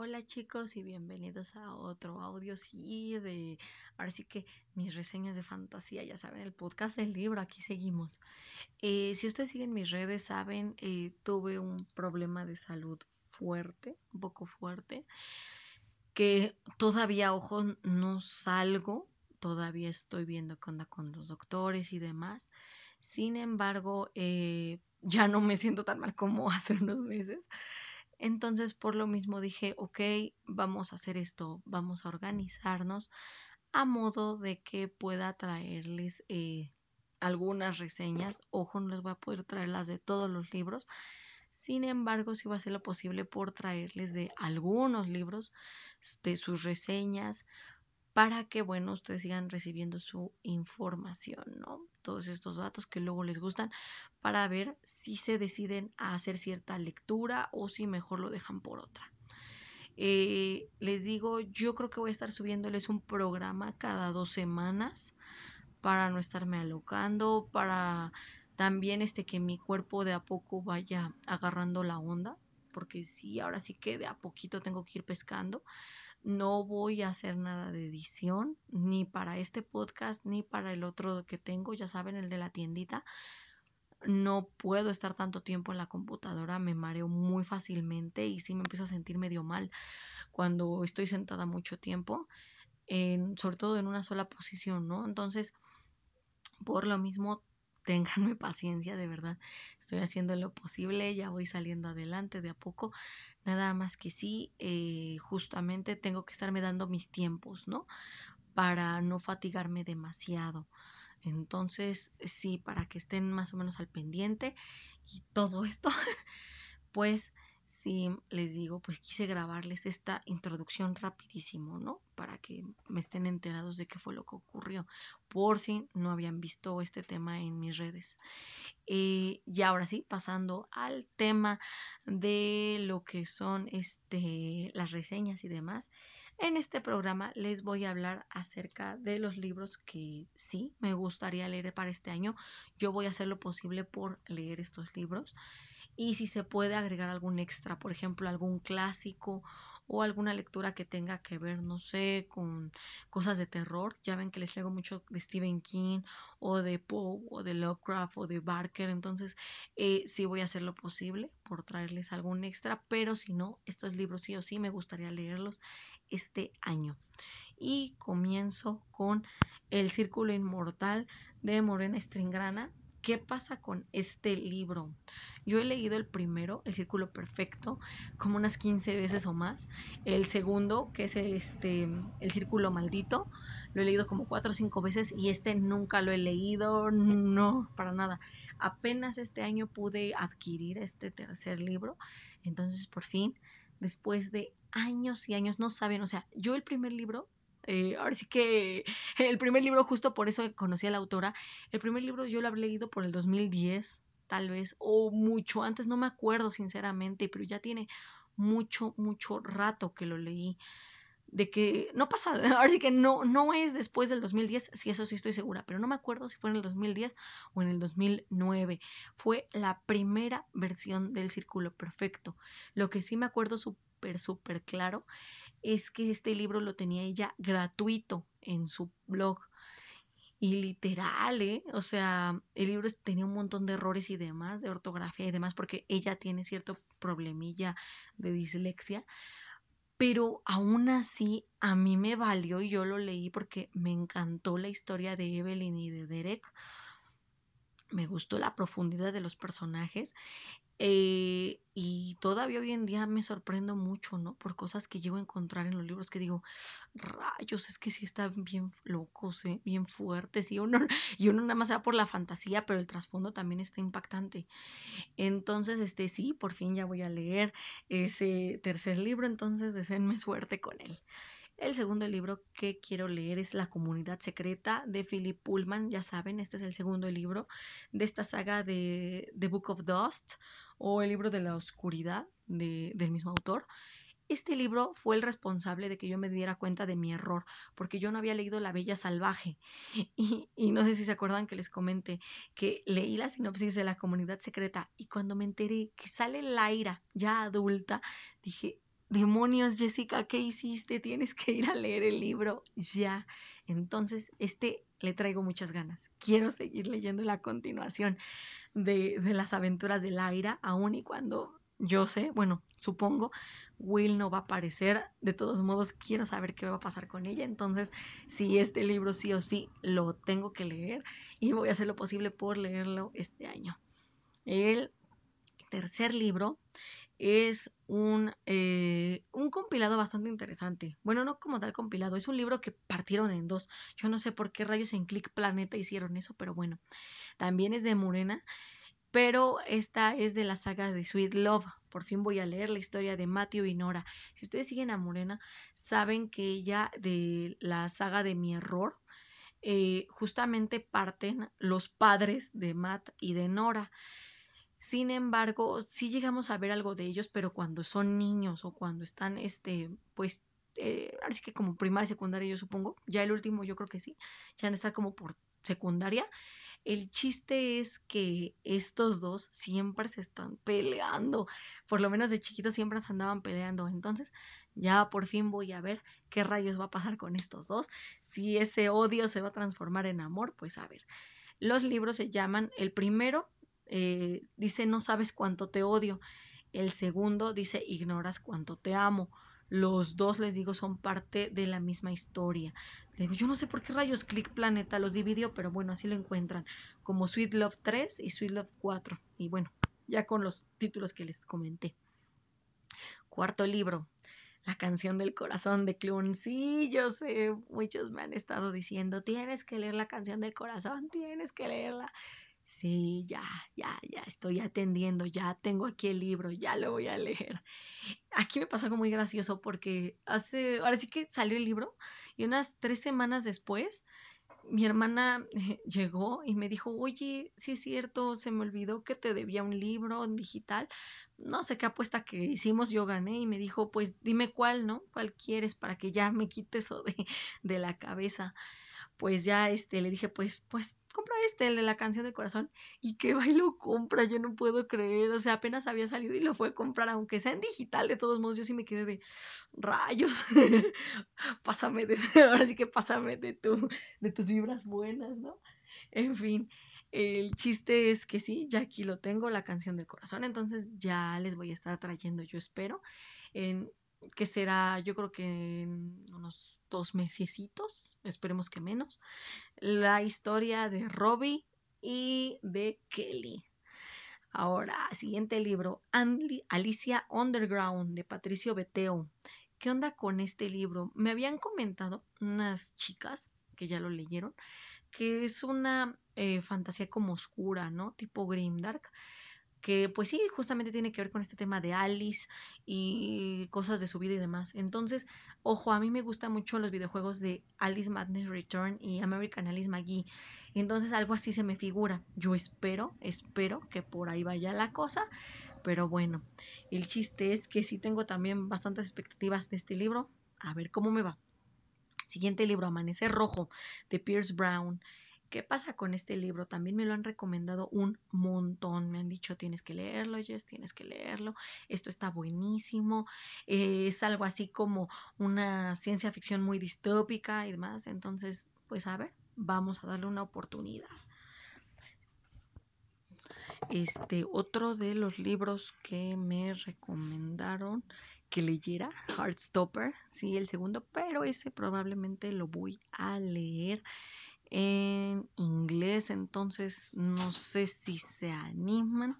Hola chicos y bienvenidos a otro audio, sí, de ahora sí que mis reseñas de fantasía, ya saben, el podcast del libro, aquí seguimos. Eh, si ustedes siguen mis redes, saben, eh, tuve un problema de salud fuerte, un poco fuerte, que todavía, ojo, no salgo, todavía estoy viendo qué onda con los doctores y demás. Sin embargo, eh, ya no me siento tan mal como hace unos meses. Entonces, por lo mismo dije, ok, vamos a hacer esto, vamos a organizarnos a modo de que pueda traerles eh, algunas reseñas. Ojo, no les voy a poder traer las de todos los libros. Sin embargo, sí va a ser lo posible por traerles de algunos libros, de sus reseñas, para que, bueno, ustedes sigan recibiendo su información, ¿no? Todos estos datos que luego les gustan para ver si se deciden a hacer cierta lectura o si mejor lo dejan por otra. Eh, les digo, yo creo que voy a estar subiéndoles un programa cada dos semanas para no estarme alocando, para también este que mi cuerpo de a poco vaya agarrando la onda, porque sí, ahora sí que de a poquito tengo que ir pescando. No voy a hacer nada de edición, ni para este podcast, ni para el otro que tengo, ya saben, el de la tiendita. No puedo estar tanto tiempo en la computadora, me mareo muy fácilmente y sí me empiezo a sentir medio mal cuando estoy sentada mucho tiempo, en, sobre todo en una sola posición, ¿no? Entonces, por lo mismo, ténganme paciencia, de verdad. Estoy haciendo lo posible, ya voy saliendo adelante de a poco. Nada más que sí, eh, justamente tengo que estarme dando mis tiempos, ¿no? Para no fatigarme demasiado. Entonces, sí, para que estén más o menos al pendiente y todo esto, pues sí, les digo, pues quise grabarles esta introducción rapidísimo, ¿no? Para que me estén enterados de qué fue lo que ocurrió, por si no habían visto este tema en mis redes. Eh, y ahora sí, pasando al tema de lo que son este, las reseñas y demás. En este programa les voy a hablar acerca de los libros que sí me gustaría leer para este año. Yo voy a hacer lo posible por leer estos libros y si se puede agregar algún extra, por ejemplo, algún clásico o alguna lectura que tenga que ver, no sé, con cosas de terror. Ya ven que les leo mucho de Stephen King o de Poe o de Lovecraft o de Barker. Entonces, eh, sí voy a hacer lo posible por traerles algún extra, pero si no, estos libros sí o sí me gustaría leerlos este año. Y comienzo con El Círculo Inmortal de Morena Stringrana. ¿Qué pasa con este libro? Yo he leído el primero, El Círculo Perfecto, como unas 15 veces o más. El segundo, que es este, El Círculo Maldito, lo he leído como 4 o 5 veces y este nunca lo he leído, no, para nada. Apenas este año pude adquirir este tercer libro, entonces por fin, después de años y años, no saben, o sea, yo el primer libro eh, ahora sí que el primer libro, justo por eso conocí a la autora, el primer libro yo lo había leído por el 2010, tal vez, o mucho antes, no me acuerdo sinceramente, pero ya tiene mucho, mucho rato que lo leí. De que no pasa, ahora sí que no, no es después del 2010, sí, eso sí estoy segura, pero no me acuerdo si fue en el 2010 o en el 2009. Fue la primera versión del Círculo Perfecto. Lo que sí me acuerdo súper, súper claro es que este libro lo tenía ella gratuito en su blog. Y literal, ¿eh? O sea, el libro tenía un montón de errores y demás, de ortografía y demás, porque ella tiene cierto problemilla de dislexia. Pero aún así, a mí me valió y yo lo leí porque me encantó la historia de Evelyn y de Derek. Me gustó la profundidad de los personajes eh, y todavía hoy en día me sorprendo mucho, ¿no? Por cosas que llego a encontrar en los libros que digo, rayos, es que sí están bien locos, ¿eh? bien fuertes. Y uno, y uno nada más va por la fantasía, pero el trasfondo también está impactante. Entonces, este sí, por fin ya voy a leer ese tercer libro, entonces deseenme suerte con él. El segundo libro que quiero leer es La comunidad secreta de Philip Pullman. Ya saben, este es el segundo libro de esta saga de The Book of Dust o el libro de la oscuridad de, del mismo autor. Este libro fue el responsable de que yo me diera cuenta de mi error, porque yo no había leído La Bella Salvaje. Y, y, no sé si se acuerdan que les comenté que leí la sinopsis de La Comunidad Secreta y cuando me enteré que sale Laira ya adulta, dije, demonios, Jessica, ¿qué hiciste? Tienes que ir a leer el libro ya. Entonces, este le traigo muchas ganas. Quiero seguir leyendo la continuación de, de las aventuras de Laira, aun y cuando yo sé, bueno, supongo, Will no va a aparecer. De todos modos, quiero saber qué va a pasar con ella. Entonces, si este libro sí o sí lo tengo que leer y voy a hacer lo posible por leerlo este año. El tercer libro es un, eh, un compilado bastante interesante. Bueno, no como tal compilado, es un libro que partieron en dos. Yo no sé por qué rayos en Click Planeta hicieron eso, pero bueno. También es de Morena, pero esta es de la saga de Sweet Love. Por fin voy a leer la historia de Matthew y Nora. Si ustedes siguen a Morena, saben que ella de la saga de Mi Error, eh, justamente parten los padres de Matt y de Nora. Sin embargo, sí llegamos a ver algo de ellos, pero cuando son niños o cuando están, este, pues, eh, así que como primaria, secundaria, yo supongo. Ya el último, yo creo que sí. Ya han estar como por secundaria. El chiste es que estos dos siempre se están peleando. Por lo menos de chiquitos siempre se andaban peleando. Entonces, ya por fin voy a ver qué rayos va a pasar con estos dos. Si ese odio se va a transformar en amor, pues a ver. Los libros se llaman, el primero eh, dice no sabes cuánto te odio. El segundo dice ignoras cuánto te amo. Los dos, les digo, son parte de la misma historia. Les digo, yo no sé por qué rayos Click Planeta los dividió, pero bueno, así lo encuentran. Como Sweet Love 3 y Sweet Love 4. Y bueno, ya con los títulos que les comenté. Cuarto libro, La canción del corazón de Clun. Sí, yo sé, muchos me han estado diciendo, tienes que leer la canción del corazón, tienes que leerla. Sí, ya, ya, ya estoy atendiendo, ya tengo aquí el libro, ya lo voy a leer. Aquí me pasó algo muy gracioso porque hace, ahora sí que salió el libro y unas tres semanas después mi hermana llegó y me dijo, oye, sí es cierto, se me olvidó que te debía un libro en digital. No sé qué apuesta que hicimos, yo gané y me dijo, pues dime cuál, ¿no? ¿Cuál quieres para que ya me quite eso de, de la cabeza? Pues ya este, le dije, pues, pues, compra este, el de la canción del corazón. Y que va y lo compra, yo no puedo creer. O sea, apenas había salido y lo fue a comprar, aunque sea en digital, de todos modos, yo sí me quedé de rayos. pásame de, ahora sí que pásame de tu, de tus vibras buenas, ¿no? En fin. El chiste es que sí, ya aquí lo tengo, la canción del corazón, entonces ya les voy a estar trayendo, yo espero, en, que será, yo creo que en unos dos mesecitos, esperemos que menos, la historia de Robbie y de Kelly. Ahora, siguiente libro, Alicia Underground de Patricio Beteo. ¿Qué onda con este libro? Me habían comentado unas chicas que ya lo leyeron que es una eh, fantasía como oscura, ¿no? Tipo grimdark que pues sí, justamente tiene que ver con este tema de Alice y cosas de su vida y demás. Entonces, ojo, a mí me gustan mucho los videojuegos de Alice Madness Return y American Alice McGee. Entonces, algo así se me figura. Yo espero, espero que por ahí vaya la cosa. Pero bueno, el chiste es que sí tengo también bastantes expectativas de este libro. A ver cómo me va. Siguiente libro, Amanecer Rojo, de Pierce Brown. ¿Qué pasa con este libro? También me lo han recomendado un montón. Me han dicho, tienes que leerlo, Jess, tienes que leerlo. Esto está buenísimo. Eh, es algo así como una ciencia ficción muy distópica y demás. Entonces, pues a ver, vamos a darle una oportunidad. Este, otro de los libros que me recomendaron que leyera, Heartstopper, sí, el segundo, pero ese probablemente lo voy a leer en inglés, entonces no sé si se animan